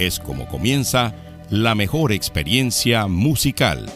es como comienza la mejor experiencia musical.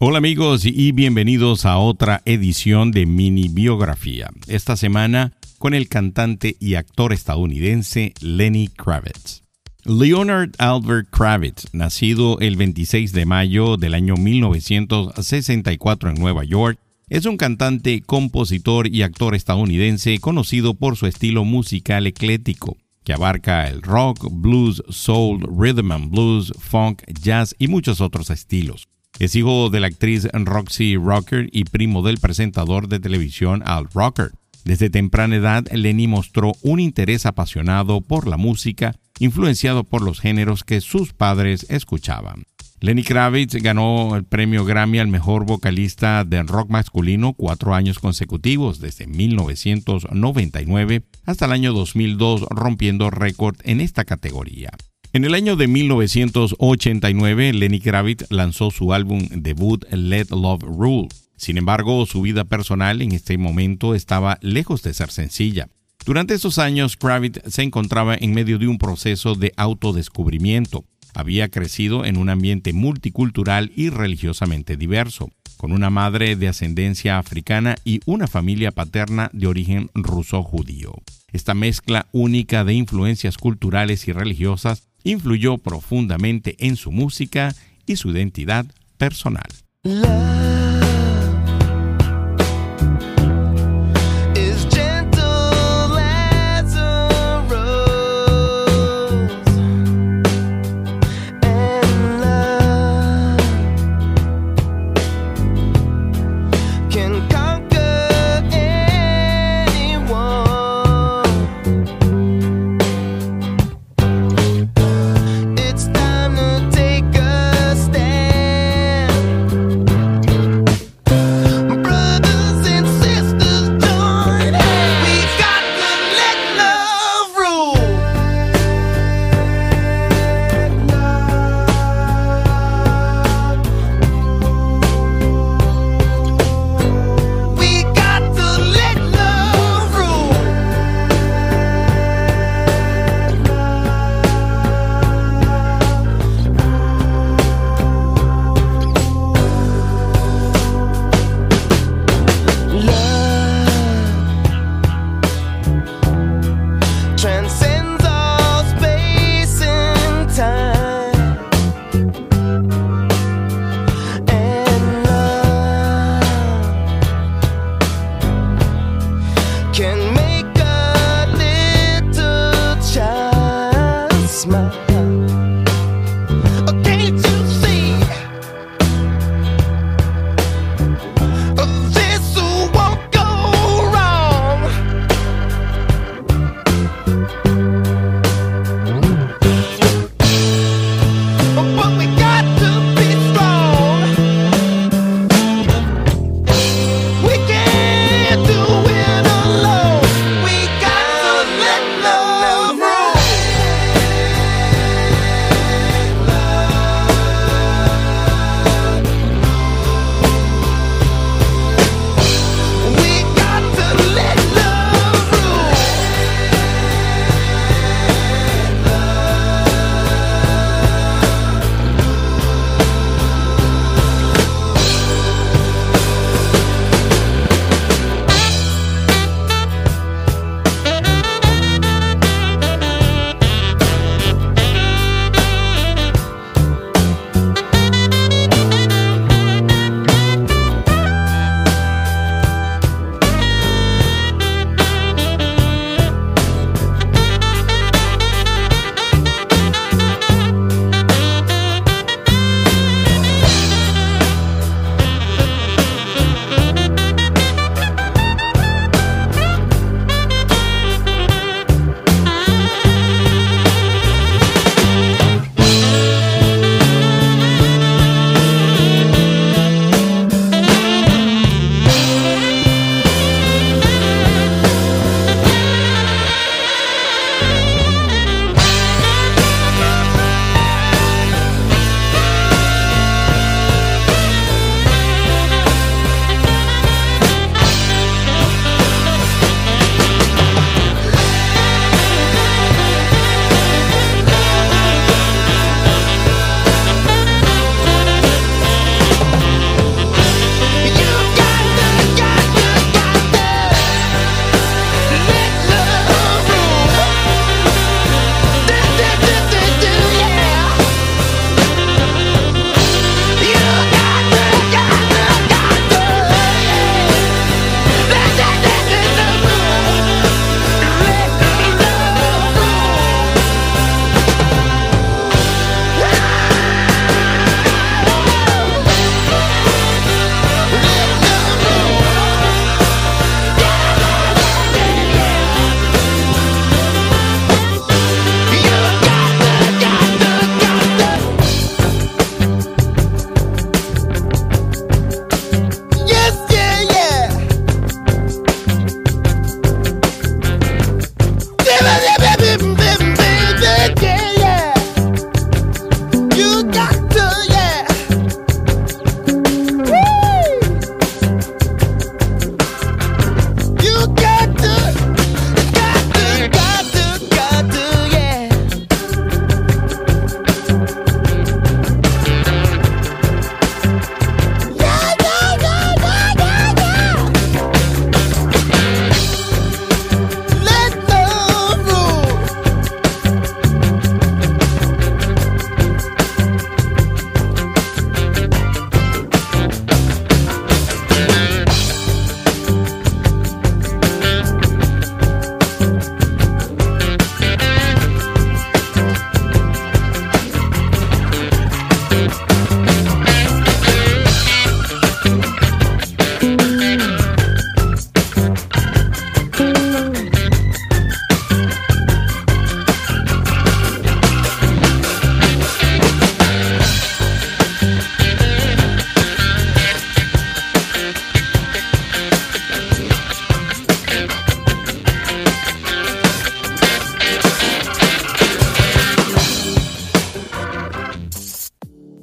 Hola amigos y bienvenidos a otra edición de Mini Biografía. Esta semana con el cantante y actor estadounidense Lenny Kravitz. Leonard Albert Kravitz, nacido el 26 de mayo del año 1964 en Nueva York, es un cantante, compositor y actor estadounidense conocido por su estilo musical eclético, que abarca el rock, blues, soul, rhythm and blues, funk, jazz y muchos otros estilos. Es hijo de la actriz Roxy Rocker y primo del presentador de televisión Al Rocker. Desde temprana edad, Lenny mostró un interés apasionado por la música, influenciado por los géneros que sus padres escuchaban. Lenny Kravitz ganó el premio Grammy al mejor vocalista de rock masculino cuatro años consecutivos, desde 1999 hasta el año 2002, rompiendo récord en esta categoría. En el año de 1989, Lenny Kravitz lanzó su álbum debut Let Love Rule. Sin embargo, su vida personal en este momento estaba lejos de ser sencilla. Durante esos años, Kravitz se encontraba en medio de un proceso de autodescubrimiento. Había crecido en un ambiente multicultural y religiosamente diverso, con una madre de ascendencia africana y una familia paterna de origen ruso-judío. Esta mezcla única de influencias culturales y religiosas influyó profundamente en su música y su identidad personal.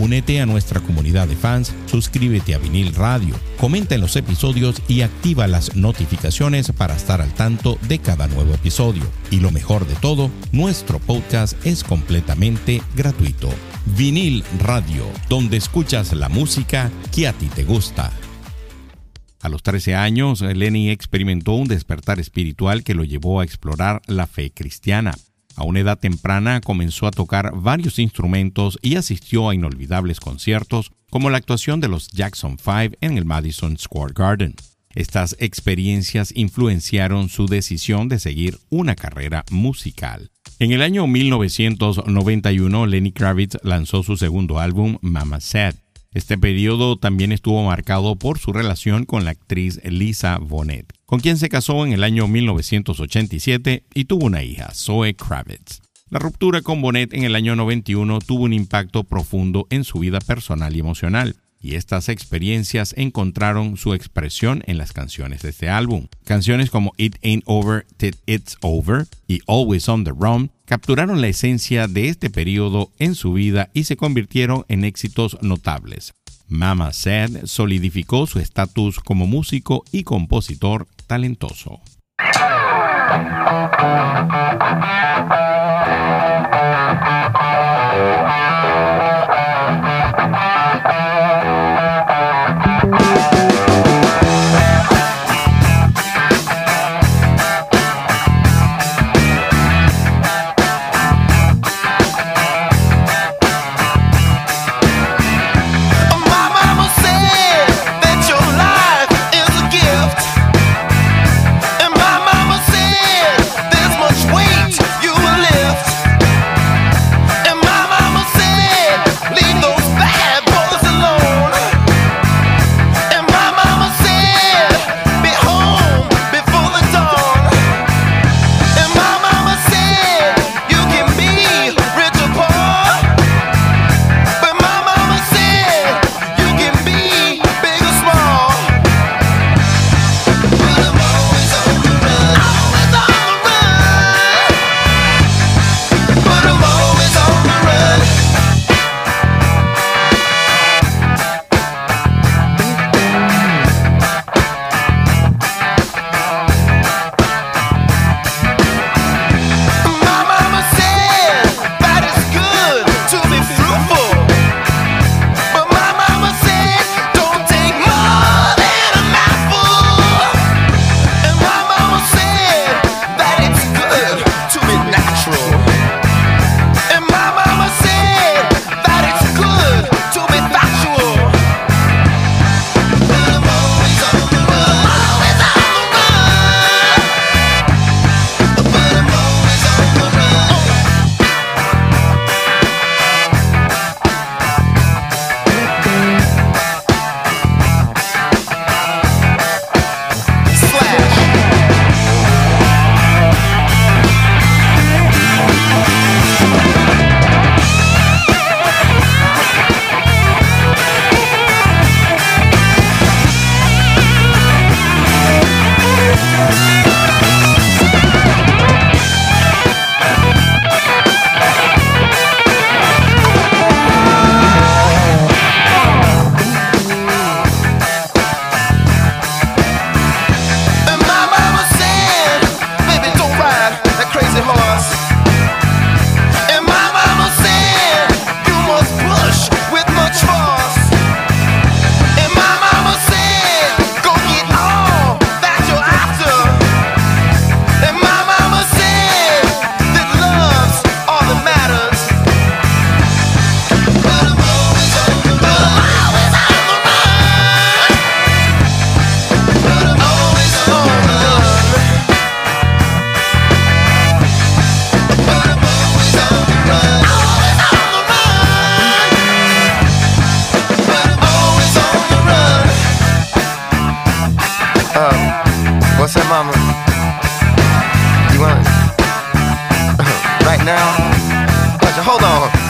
Únete a nuestra comunidad de fans, suscríbete a Vinil Radio, comenta en los episodios y activa las notificaciones para estar al tanto de cada nuevo episodio. Y lo mejor de todo, nuestro podcast es completamente gratuito. Vinil Radio, donde escuchas la música que a ti te gusta. A los 13 años, Lenny experimentó un despertar espiritual que lo llevó a explorar la fe cristiana. A una edad temprana comenzó a tocar varios instrumentos y asistió a inolvidables conciertos como la actuación de los Jackson Five en el Madison Square Garden. Estas experiencias influenciaron su decisión de seguir una carrera musical. En el año 1991, Lenny Kravitz lanzó su segundo álbum, Mama Said. Este periodo también estuvo marcado por su relación con la actriz Lisa Bonet, con quien se casó en el año 1987 y tuvo una hija, Zoe Kravitz. La ruptura con Bonet en el año 91 tuvo un impacto profundo en su vida personal y emocional, y estas experiencias encontraron su expresión en las canciones de este álbum. Canciones como It Ain't Over Till It's Over y Always on the Run capturaron la esencia de este periodo en su vida y se convirtieron en éxitos notables. Mama Said solidificó su estatus como músico y compositor talentoso. down. Hold on.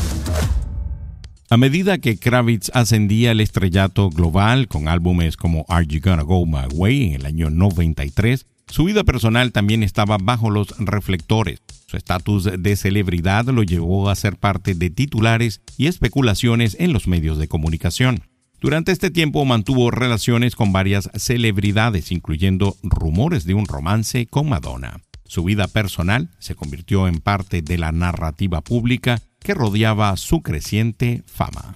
A medida que Kravitz ascendía al estrellato global con álbumes como Are You Gonna Go My Way en el año 93, su vida personal también estaba bajo los reflectores. Su estatus de celebridad lo llevó a ser parte de titulares y especulaciones en los medios de comunicación. Durante este tiempo mantuvo relaciones con varias celebridades, incluyendo rumores de un romance con Madonna. Su vida personal se convirtió en parte de la narrativa pública que rodeaba su creciente fama.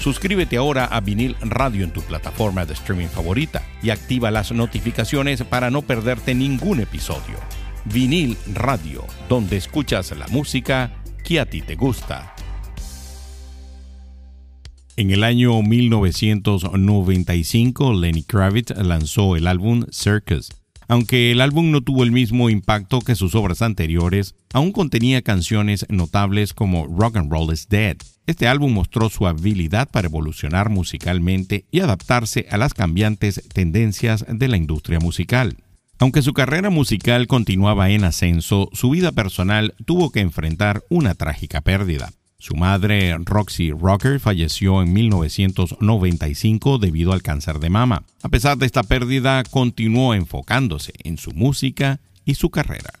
Suscríbete ahora a Vinil Radio en tu plataforma de streaming favorita y activa las notificaciones para no perderte ningún episodio. Vinil Radio, donde escuchas la música que a ti te gusta. En el año 1995, Lenny Kravitz lanzó el álbum Circus. Aunque el álbum no tuvo el mismo impacto que sus obras anteriores, aún contenía canciones notables como Rock and Roll is Dead, este álbum mostró su habilidad para evolucionar musicalmente y adaptarse a las cambiantes tendencias de la industria musical. Aunque su carrera musical continuaba en ascenso, su vida personal tuvo que enfrentar una trágica pérdida. Su madre, Roxy Rocker, falleció en 1995 debido al cáncer de mama. A pesar de esta pérdida, continuó enfocándose en su música y su carrera.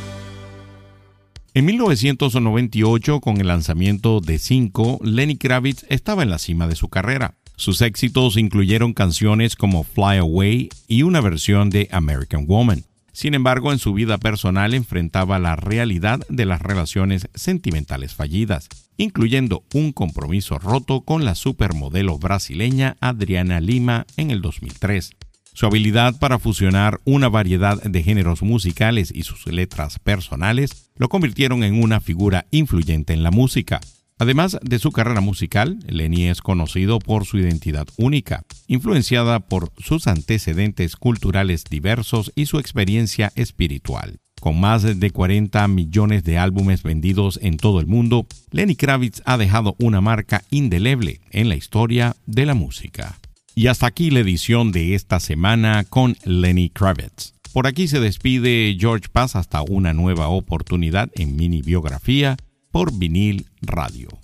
En 1998, con el lanzamiento de 5, Lenny Kravitz estaba en la cima de su carrera. Sus éxitos incluyeron canciones como Fly Away y una versión de American Woman. Sin embargo, en su vida personal enfrentaba la realidad de las relaciones sentimentales fallidas, incluyendo un compromiso roto con la supermodelo brasileña Adriana Lima en el 2003. Su habilidad para fusionar una variedad de géneros musicales y sus letras personales lo convirtieron en una figura influyente en la música. Además de su carrera musical, Lenny es conocido por su identidad única, influenciada por sus antecedentes culturales diversos y su experiencia espiritual. Con más de 40 millones de álbumes vendidos en todo el mundo, Lenny Kravitz ha dejado una marca indeleble en la historia de la música. Y hasta aquí la edición de esta semana con Lenny Kravitz. Por aquí se despide George Paz hasta una nueva oportunidad en mini biografía por vinil radio.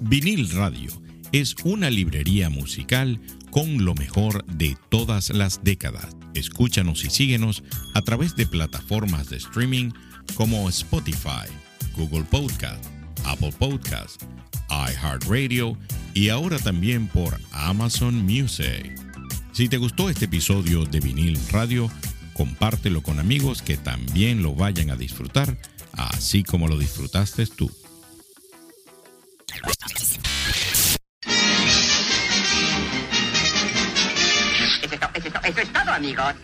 Vinil Radio es una librería musical con lo mejor de todas las décadas. Escúchanos y síguenos a través de plataformas de streaming como Spotify, Google Podcast, Apple Podcast, iHeartRadio y ahora también por Amazon Music. Si te gustó este episodio de Vinil Radio, compártelo con amigos que también lo vayan a disfrutar, así como lo disfrutaste tú. Eso es, todo, amigos.